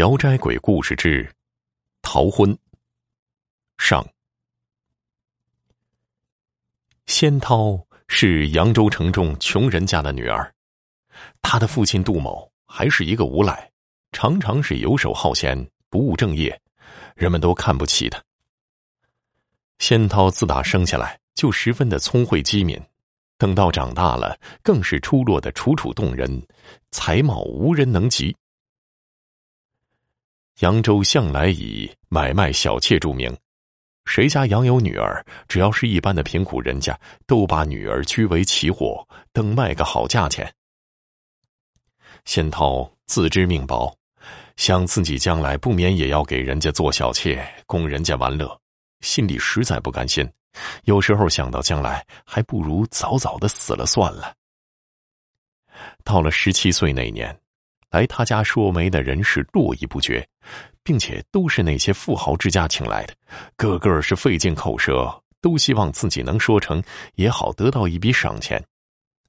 聊斋鬼故事之逃婚上。仙涛是扬州城中穷人家的女儿，她的父亲杜某还是一个无赖，常常是游手好闲、不务正业，人们都看不起他。仙涛自打生下来就十分的聪慧机敏，等到长大了，更是出落的楚楚动人，才貌无人能及。扬州向来以买卖小妾著名，谁家养有女儿，只要是一般的贫苦人家，都把女儿居为奇货，等卖个好价钱。仙涛自知命薄，想自己将来不免也要给人家做小妾，供人家玩乐，心里实在不甘心。有时候想到将来，还不如早早的死了算了。到了十七岁那年。来他家说媒的人是络绎不绝，并且都是那些富豪之家请来的，个个是费尽口舌，都希望自己能说成，也好得到一笔赏钱。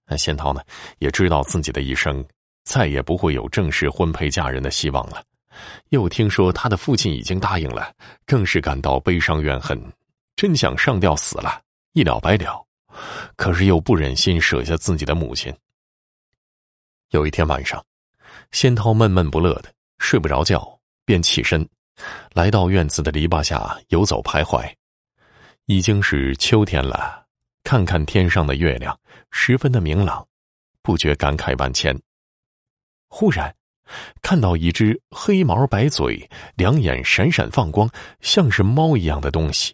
那仙桃呢，也知道自己的一生再也不会有正式婚配嫁人的希望了。又听说他的父亲已经答应了，更是感到悲伤怨恨，真想上吊死了，一了百了。可是又不忍心舍下自己的母亲。有一天晚上。仙涛闷闷不乐的睡不着觉，便起身，来到院子的篱笆下游走徘徊。已经是秋天了，看看天上的月亮，十分的明朗，不觉感慨万千。忽然，看到一只黑毛白嘴、两眼闪闪放光，像是猫一样的东西。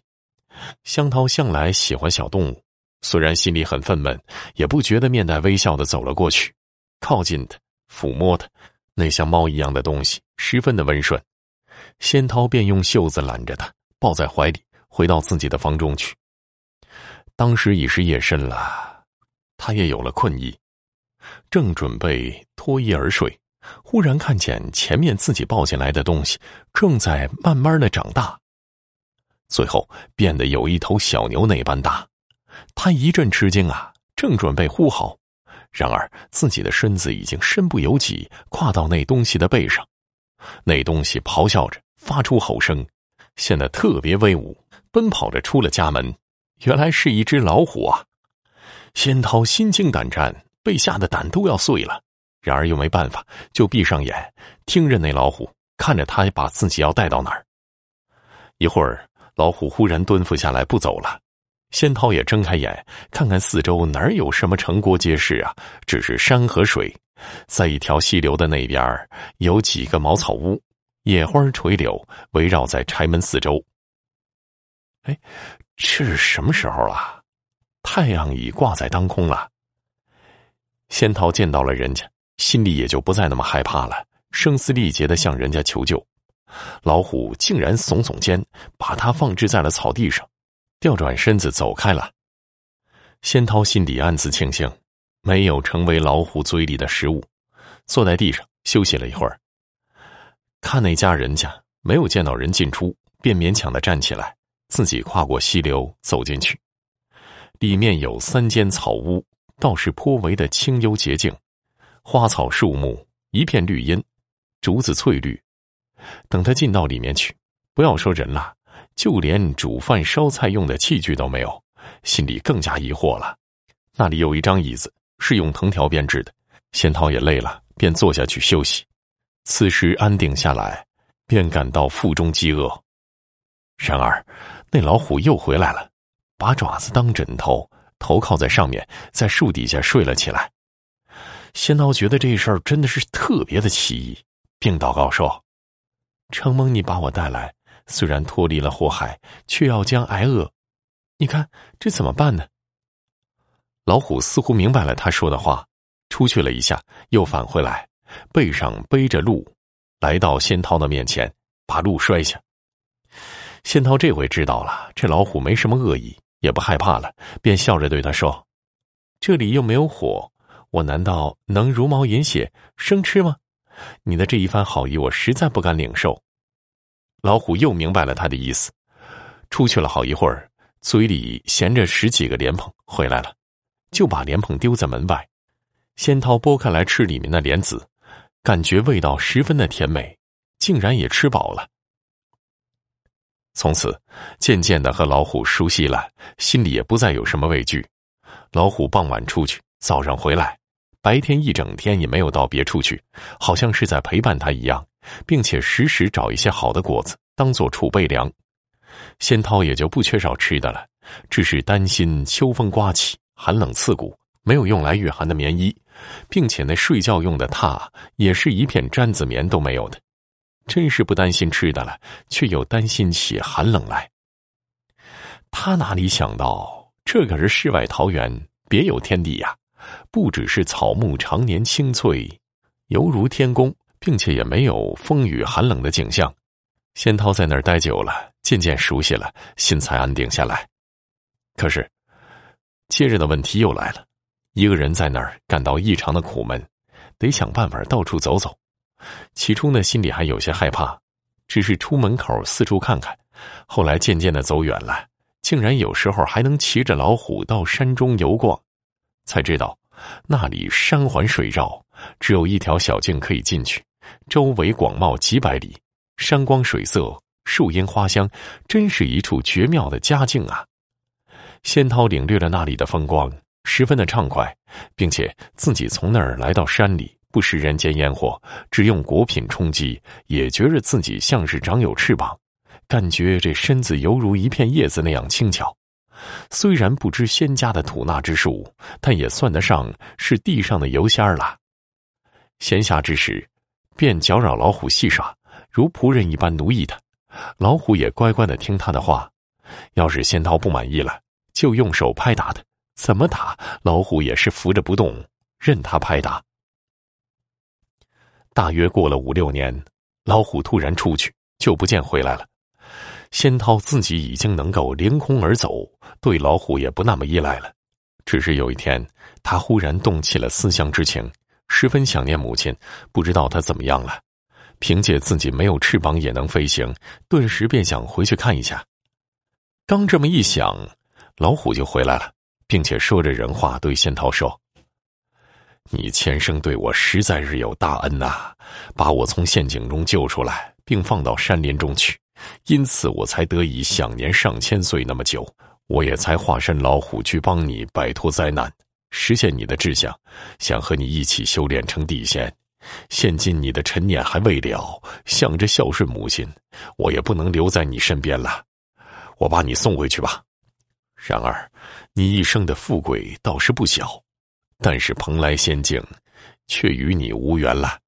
香涛向来喜欢小动物，虽然心里很愤懑，也不觉得面带微笑的走了过去，靠近它。抚摸它，那像猫一样的东西十分的温顺。仙涛便用袖子揽着它，抱在怀里，回到自己的房中去。当时已是夜深了，他也有了困意，正准备脱衣而睡，忽然看见前面自己抱进来的东西正在慢慢的长大，最后变得有一头小牛那般大。他一阵吃惊啊，正准备呼号。然而，自己的身子已经身不由己，跨到那东西的背上。那东西咆哮着，发出吼声，显得特别威武，奔跑着出了家门。原来是一只老虎啊！仙涛心惊胆战，被吓得胆都要碎了。然而又没办法，就闭上眼，听任那老虎看着他把自己要带到哪儿。一会儿，老虎忽然蹲伏下来，不走了。仙涛也睁开眼，看看四周，哪有什么城郭街市啊？只是山和水，在一条溪流的那边有几个茅草屋，野花垂柳围绕在柴门四周。哎，这是什么时候了？太阳已挂在当空了。仙桃见到了人家，心里也就不再那么害怕了，声嘶力竭的向人家求救。老虎竟然耸耸肩，把它放置在了草地上。调转身子走开了，仙涛心里暗自庆幸，没有成为老虎嘴里的食物。坐在地上休息了一会儿，看那家人家没有见到人进出，便勉强的站起来，自己跨过溪流走进去。里面有三间草屋，倒是颇为的清幽洁净，花草树木一片绿荫，竹子翠绿。等他进到里面去，不要说人了。就连煮饭烧菜用的器具都没有，心里更加疑惑了。那里有一张椅子，是用藤条编制的。仙桃也累了，便坐下去休息。此时安定下来，便感到腹中饥饿。然而，那老虎又回来了，把爪子当枕头，头靠在上面，在树底下睡了起来。仙桃觉得这事儿真的是特别的奇异，并祷告说：“承蒙你把我带来。”虽然脱离了祸害，却要将挨饿，你看这怎么办呢？老虎似乎明白了他说的话，出去了一下，又返回来，背上背着鹿，来到仙涛的面前，把鹿摔下。仙涛这回知道了，这老虎没什么恶意，也不害怕了，便笑着对他说：“这里又没有火，我难道能茹毛饮血生吃吗？你的这一番好意，我实在不敢领受。”老虎又明白了他的意思，出去了好一会儿，嘴里衔着十几个莲蓬回来了，就把莲蓬丢在门外。仙涛剥开来吃里面的莲子，感觉味道十分的甜美，竟然也吃饱了。从此，渐渐的和老虎熟悉了，心里也不再有什么畏惧。老虎傍晚出去，早上回来，白天一整天也没有到别处去，好像是在陪伴他一样，并且时时找一些好的果子当做储备粮。仙涛也就不缺少吃的了，只是担心秋风刮起，寒冷刺骨，没有用来御寒的棉衣，并且那睡觉用的榻也是一片毡子棉都没有的。真是不担心吃的了，却又担心起寒冷来。他哪里想到，这可是世外桃源，别有天地呀！不只是草木常年青翠，犹如天宫，并且也没有风雨寒冷的景象。仙涛在那儿待久了，渐渐熟悉了，心才安定下来。可是，接着的问题又来了：一个人在那儿感到异常的苦闷，得想办法到处走走。起初呢，心里还有些害怕，只是出门口四处看看。后来渐渐的走远了，竟然有时候还能骑着老虎到山中游逛，才知道那里山环水绕，只有一条小径可以进去，周围广袤几百里，山光水色，树荫花香，真是一处绝妙的佳境啊！仙涛领略了那里的风光，十分的畅快，并且自己从那儿来到山里。不食人间烟火，只用果品充饥，也觉着自己像是长有翅膀，感觉这身子犹如一片叶子那样轻巧。虽然不知仙家的吐纳之术，但也算得上是地上的游仙儿了。闲暇之时，便搅扰老虎戏耍，如仆人一般奴役他。老虎也乖乖的听他的话。要是仙涛不满意了，就用手拍打他，怎么打老虎也是伏着不动，任他拍打。大约过了五六年，老虎突然出去，就不见回来了。仙涛自己已经能够凌空而走，对老虎也不那么依赖了。只是有一天，他忽然动起了思乡之情，十分想念母亲，不知道她怎么样了。凭借自己没有翅膀也能飞行，顿时便想回去看一下。刚这么一想，老虎就回来了，并且说着人话对仙桃说。你前生对我实在是有大恩呐，把我从陷阱中救出来，并放到山林中去，因此我才得以享年上千岁那么久。我也才化身老虎去帮你摆脱灾难，实现你的志向，想和你一起修炼成地仙。现今你的陈念还未了，想着孝顺母亲，我也不能留在你身边了。我把你送回去吧。然而，你一生的富贵倒是不小。但是蓬莱仙境，却与你无缘了。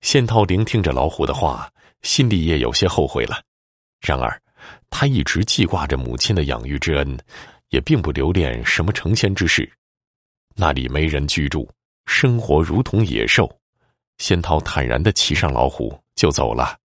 仙涛聆听着老虎的话，心里也有些后悔了。然而，他一直记挂着母亲的养育之恩，也并不留恋什么成仙之事。那里没人居住，生活如同野兽。仙桃坦然的骑上老虎就走了。